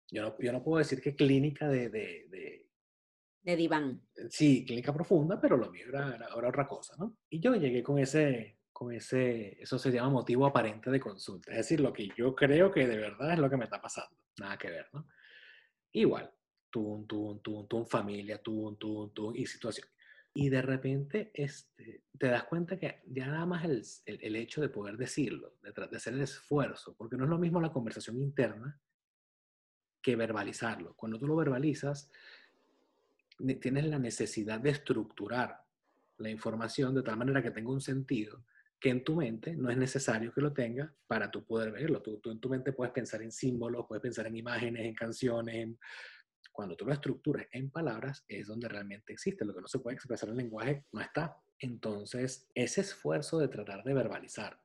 yo no, yo no puedo decir que clínica de, de, de de diván. Sí, clínica profunda, pero lo mío era, era, era, otra cosa, ¿no? Y yo llegué con ese, con ese, eso se llama motivo aparente de consulta. Es decir, lo que yo creo que de verdad es lo que me está pasando. nada que ver, ¿no? Igual, tú, tú, tú, tú, familia, tú, tú, tú, y situación. Y de repente este, te das cuenta que ya nada más el, el, el hecho de poder decirlo, de, de hacer el esfuerzo, porque no es lo mismo la conversación interna que verbalizarlo. Cuando tú lo verbalizas, tienes la necesidad de estructurar la información de tal manera que tenga un sentido que en tu mente no es necesario que lo tenga para tú poder verlo. Tú, tú en tu mente puedes pensar en símbolos, puedes pensar en imágenes, en canciones. En... Cuando tú lo estructuras en palabras es donde realmente existe. Lo que no se puede expresar en lenguaje no está. Entonces, ese esfuerzo de tratar de verbalizar,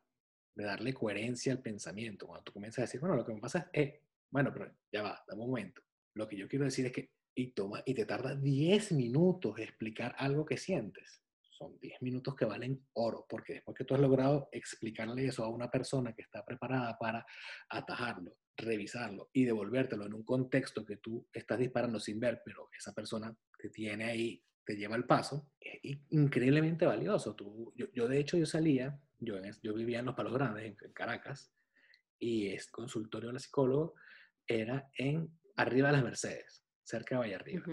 de darle coherencia al pensamiento, cuando tú comienzas a decir, bueno, lo que me pasa es, eh, bueno, pero ya va, dame un momento. Lo que yo quiero decir es que, y toma, y te tarda 10 minutos explicar algo que sientes son 10 minutos que valen oro, porque después que tú has logrado explicarle eso a una persona que está preparada para atajarlo, revisarlo y devolvértelo en un contexto que tú estás disparando sin ver, pero esa persona te tiene ahí, te lleva el paso, es increíblemente valioso. Tú, yo, de hecho yo salía, yo, yo vivía en Los Palos Grandes, en, Caracas, y el consultorio de la psicólogo era en arriba de las Mercedes, cerca de Valle Arriba.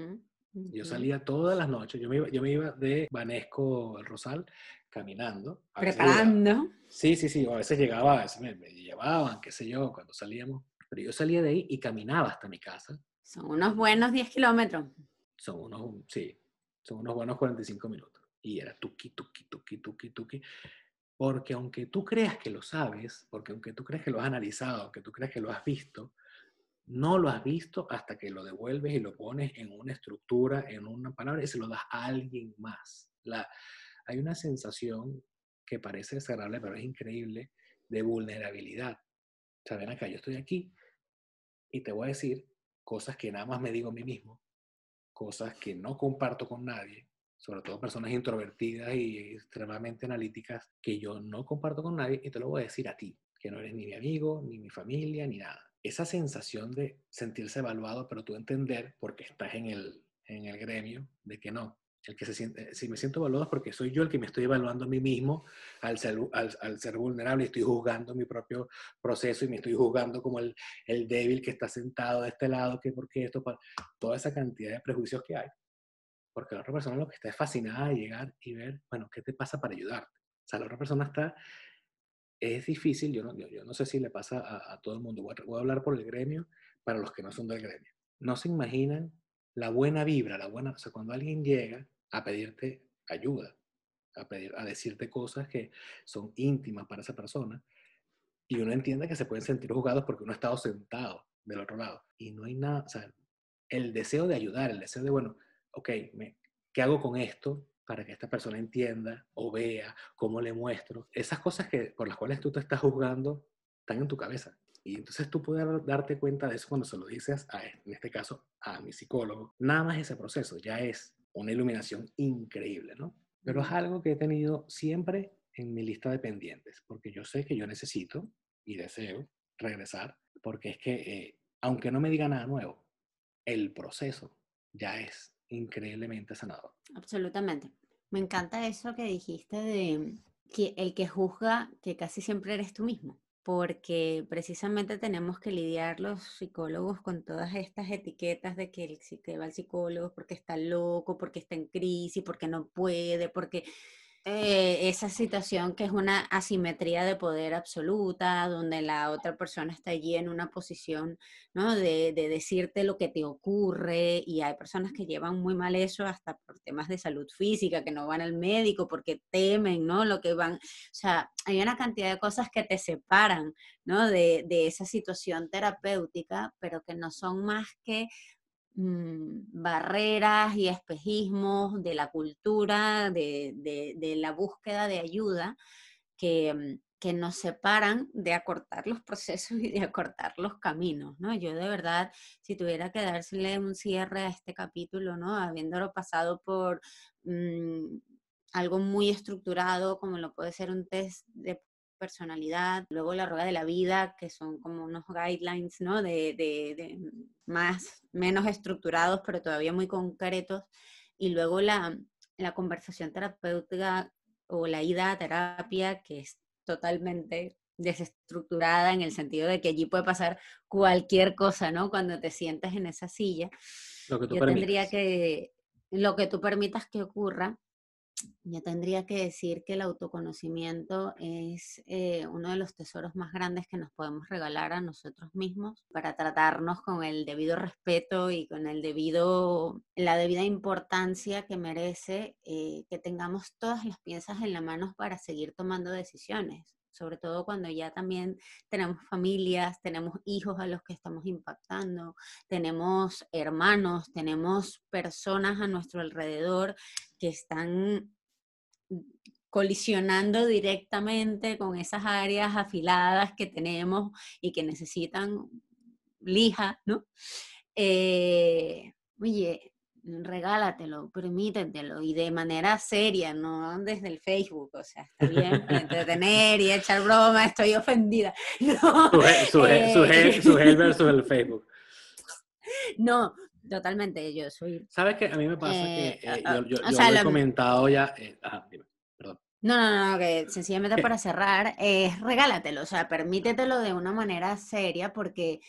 Yo salía todas las noches, yo me iba, yo me iba de Banesco al Rosal caminando. Preparando. Sí, sí, sí, a veces llegaba, a veces me, llevaban, qué sé yo, cuando salíamos. Pero yo salía de ahí y caminaba hasta mi casa. Son unos buenos 10 kilómetros. Son unos, sí, son unos buenos 45 minutos. Y era tuki, tuki, tuki, tuki, tuki. Porque aunque tú creas que lo sabes, porque aunque tú creas que lo has analizado, aunque tú creas que lo has visto, no lo has visto hasta que lo devuelves y lo pones en una estructura, en una palabra y se lo das a alguien más. La, hay una sensación que parece desagradable, pero es increíble, de vulnerabilidad. Saben acá, yo estoy aquí y te voy a decir cosas que nada más me digo a mí mismo, cosas que no comparto con nadie, sobre todo personas introvertidas y extremadamente analíticas, que yo no comparto con nadie y te lo voy a decir a ti, que no eres ni mi amigo, ni mi familia, ni nada esa sensación de sentirse evaluado, pero tú entender, porque estás en el, en el gremio, de que no. El que se siente, si me siento evaluado es porque soy yo el que me estoy evaluando a mí mismo al ser, al, ser vulnerable y estoy juzgando mi propio proceso y me estoy juzgando como el, el débil que está sentado de este lado, que porque esto, toda esa cantidad de prejuicios que hay. Porque la otra persona lo que está es fascinada de llegar y ver, bueno, ¿qué te pasa para ayudarte? O sea, la otra persona está es difícil, yo no, yo, no sé si le pasa a, todo el mundo, voy a, hablar por el gremio para los que no son del gremio. No se imaginan la buena vibra, la buena, o sea, cuando alguien llega a pedirte ayuda, a, pedir, a decirte cosas que son íntimas para esa persona, y uno entiende que se pueden sentir juzgados porque uno ha estado sentado del otro lado, y no hay nada, o sea, el deseo de ayudar, el deseo de, bueno, ok, me, ¿qué hago con esto? Para que esta persona entienda o vea cómo le muestro. Esas cosas que, por las cuales tú te estás juzgando están en tu cabeza. Y entonces tú puedes darte cuenta de eso cuando se lo dices, a, en este caso, a mi psicólogo. Nada más ese proceso ya es una iluminación increíble, ¿no? Pero es algo que he tenido siempre en mi lista de pendientes, porque yo sé que yo necesito y deseo regresar, porque es que, eh, aunque no me diga nada nuevo, el proceso ya es increíblemente sanador. Absolutamente. Me encanta eso que dijiste de que el que juzga, que casi siempre eres tú mismo, porque precisamente tenemos que lidiar los psicólogos con todas estas etiquetas de que el que va al psicólogo porque está loco, porque está en crisis, porque no puede, porque eh, esa situación que es una asimetría de poder absoluta, donde la otra persona está allí en una posición ¿no? de, de, decirte lo que te ocurre y hay personas que llevan muy mal eso hasta por temas de salud física, que no van al médico porque temen, ¿no? Lo que van, o sea, hay una cantidad de cosas que te separan, ¿no? De, de esa situación terapéutica, pero que no son más que Mm, barreras y espejismos de la cultura, de, la búsqueda de ayuda que, mm, que, nos separan de acortar los procesos <laughs> y de acortar los caminos, ¿no? Yo de verdad, si tuviera que dársele un cierre a este capítulo, ¿no? Habiéndolo pasado por mm, algo muy estructurado, como lo puede ser un test de personalidad, luego la rueda de la vida, que son como unos guidelines, ¿no? De, de, más, menos estructurados, pero todavía muy concretos, y luego la, la conversación terapéutica o la ida a terapia, que es totalmente desestructurada en el sentido de que allí puede pasar cualquier cosa, ¿no? Cuando te sientas en esa silla. Lo que tú Yo tendría permitas. que, lo que tú permitas que ocurra, yo tendría que decir que el autoconocimiento es eh, uno de los tesoros más grandes que nos podemos regalar a nosotros mismos para tratarnos con el debido respeto y con el debido, la debida importancia que merece eh, que tengamos todas las piezas en la mano para seguir tomando decisiones. Sobre todo cuando ya también tenemos familias, tenemos hijos a los que estamos impactando, tenemos hermanos, tenemos personas a nuestro alrededor que están colisionando directamente con esas áreas afiladas que tenemos y que necesitan lija, ¿no? Eh, oye, regálatelo, permítetelo y de manera seria, no desde el Facebook, o sea, está bien para entretener y echar broma, estoy ofendida. <laughs> No, Su, eh, versus el Facebook. <laughs> no, totalmente, yo soy ¿Sabes qué? A mí me pasa Eh, que eh, ah, yo, yo- o yo sea, lo he comentado ya. eh, ajá, dime, perdón. No, no, no, que sencillamente para cerrar, es regálatelo, o sea, permítetelo de una manera seria porque,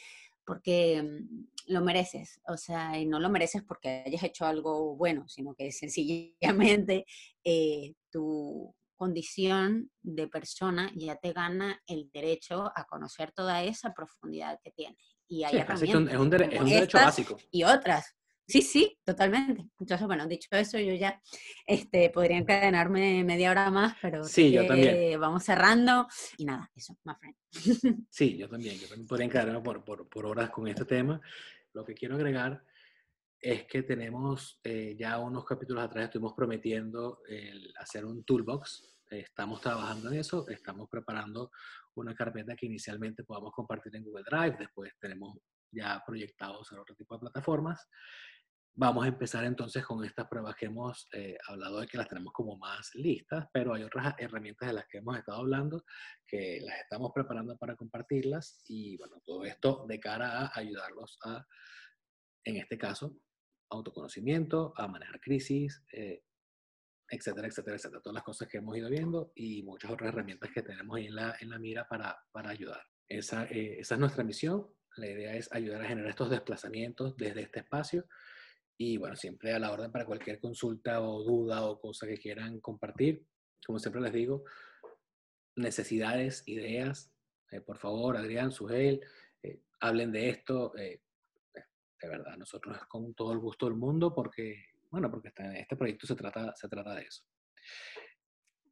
porque mm, lo mereces, o sea, y no lo mereces porque hayas hecho algo bueno, sino que sencillamente <laughs> eh, tu condición de persona ya te gana el derecho a conocer toda esa profundidad que tienes. Y hay Sí, un- es un, es derecho básico. y otras. Sí, sí, totalmente. Entonces, bueno, dicho eso, yo ya este, podría encadenarme media hora más, pero Sí, yo también. vamos cerrando. Y nada, eso, my friend. <laughs> Sí, yo también. Yo también podría encargarme por, por, por horas con este tema. Lo que quiero agregar es que tenemos eh, ya unos capítulos atrás, estuvimos prometiendo el hacer un toolbox. Estamos trabajando en eso, estamos preparando una carpeta que inicialmente podamos compartir en Google Drive, después tenemos ya proyectados en otro tipo de plataformas. Vamos a empezar entonces con estas pruebas que hemos eh, hablado de que las tenemos como más listas, pero hay otras herramientas de las que hemos estado hablando que las estamos preparando para compartirlas y bueno, todo esto de cara a ayudarlos a, en este caso, autoconocimiento, a manejar crisis, eh, etcétera, etcétera, etcétera. Todas las cosas que hemos ido viendo y muchas otras herramientas que tenemos ahí en la, en la mira para, para ayudar. Esa, eh, esa es nuestra misión. La idea es ayudar a generar estos desplazamientos desde este espacio y bueno, siempre a la orden para cualquier consulta o duda o cosa que quieran compartir. Como siempre les digo, necesidades, ideas, eh, por favor, Adrián, Sugel, eh, hablen de esto. eh, de verdad, nosotros con todo el gusto del mundo porque, bueno, porque está- este proyecto se trata, se trata de eso.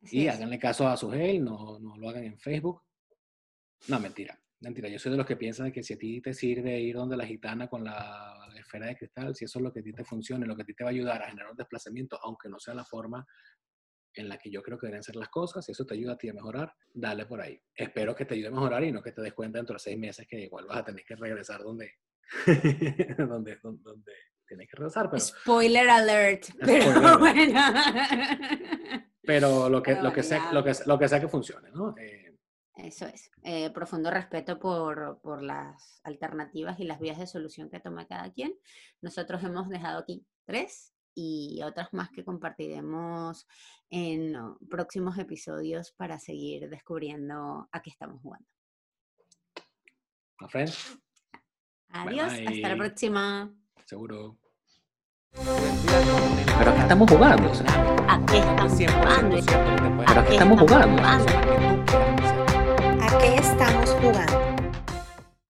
Así Y es. háganle caso a Sugel, no, no lo hagan en Facebook. No, mentira. Mentira, yo soy de los que piensan que si a ti te sirve ir donde la gitana con la esfera de cristal, si eso es lo que a ti te funciona, lo que a ti te va a ayudar a generar un desplazamiento, aunque no sea la forma en la que yo creo que deben ser las cosas, si eso te ayuda a ti a mejorar, dale por ahí. Espero que te ayude a mejorar y no que te des cuenta dentro de seis meses que igual vas a tener que regresar donde, donde, <laughs> donde, donde tienes que regresar, pero, Spoiler alert, <laughs> pero Spoiler bueno. pero lo, que, Pero lo, que sea, lo, que, lo que sea que funcione, ¿no? Eh, Eso es. Eh, profundo respeto por, por las alternativas y las vías de solución que toma cada quien. Nosotros hemos dejado aquí tres y otras más que compartiremos en oh, próximos episodios para seguir descubriendo a qué estamos jugando. my friend, Adiós, hasta la próxima. seguro. Pero ¿a qué estamos jugando? O sea, ¿A qué estamos jugando? ¿Pero a qué estamos jugando? Qué estamos jugando?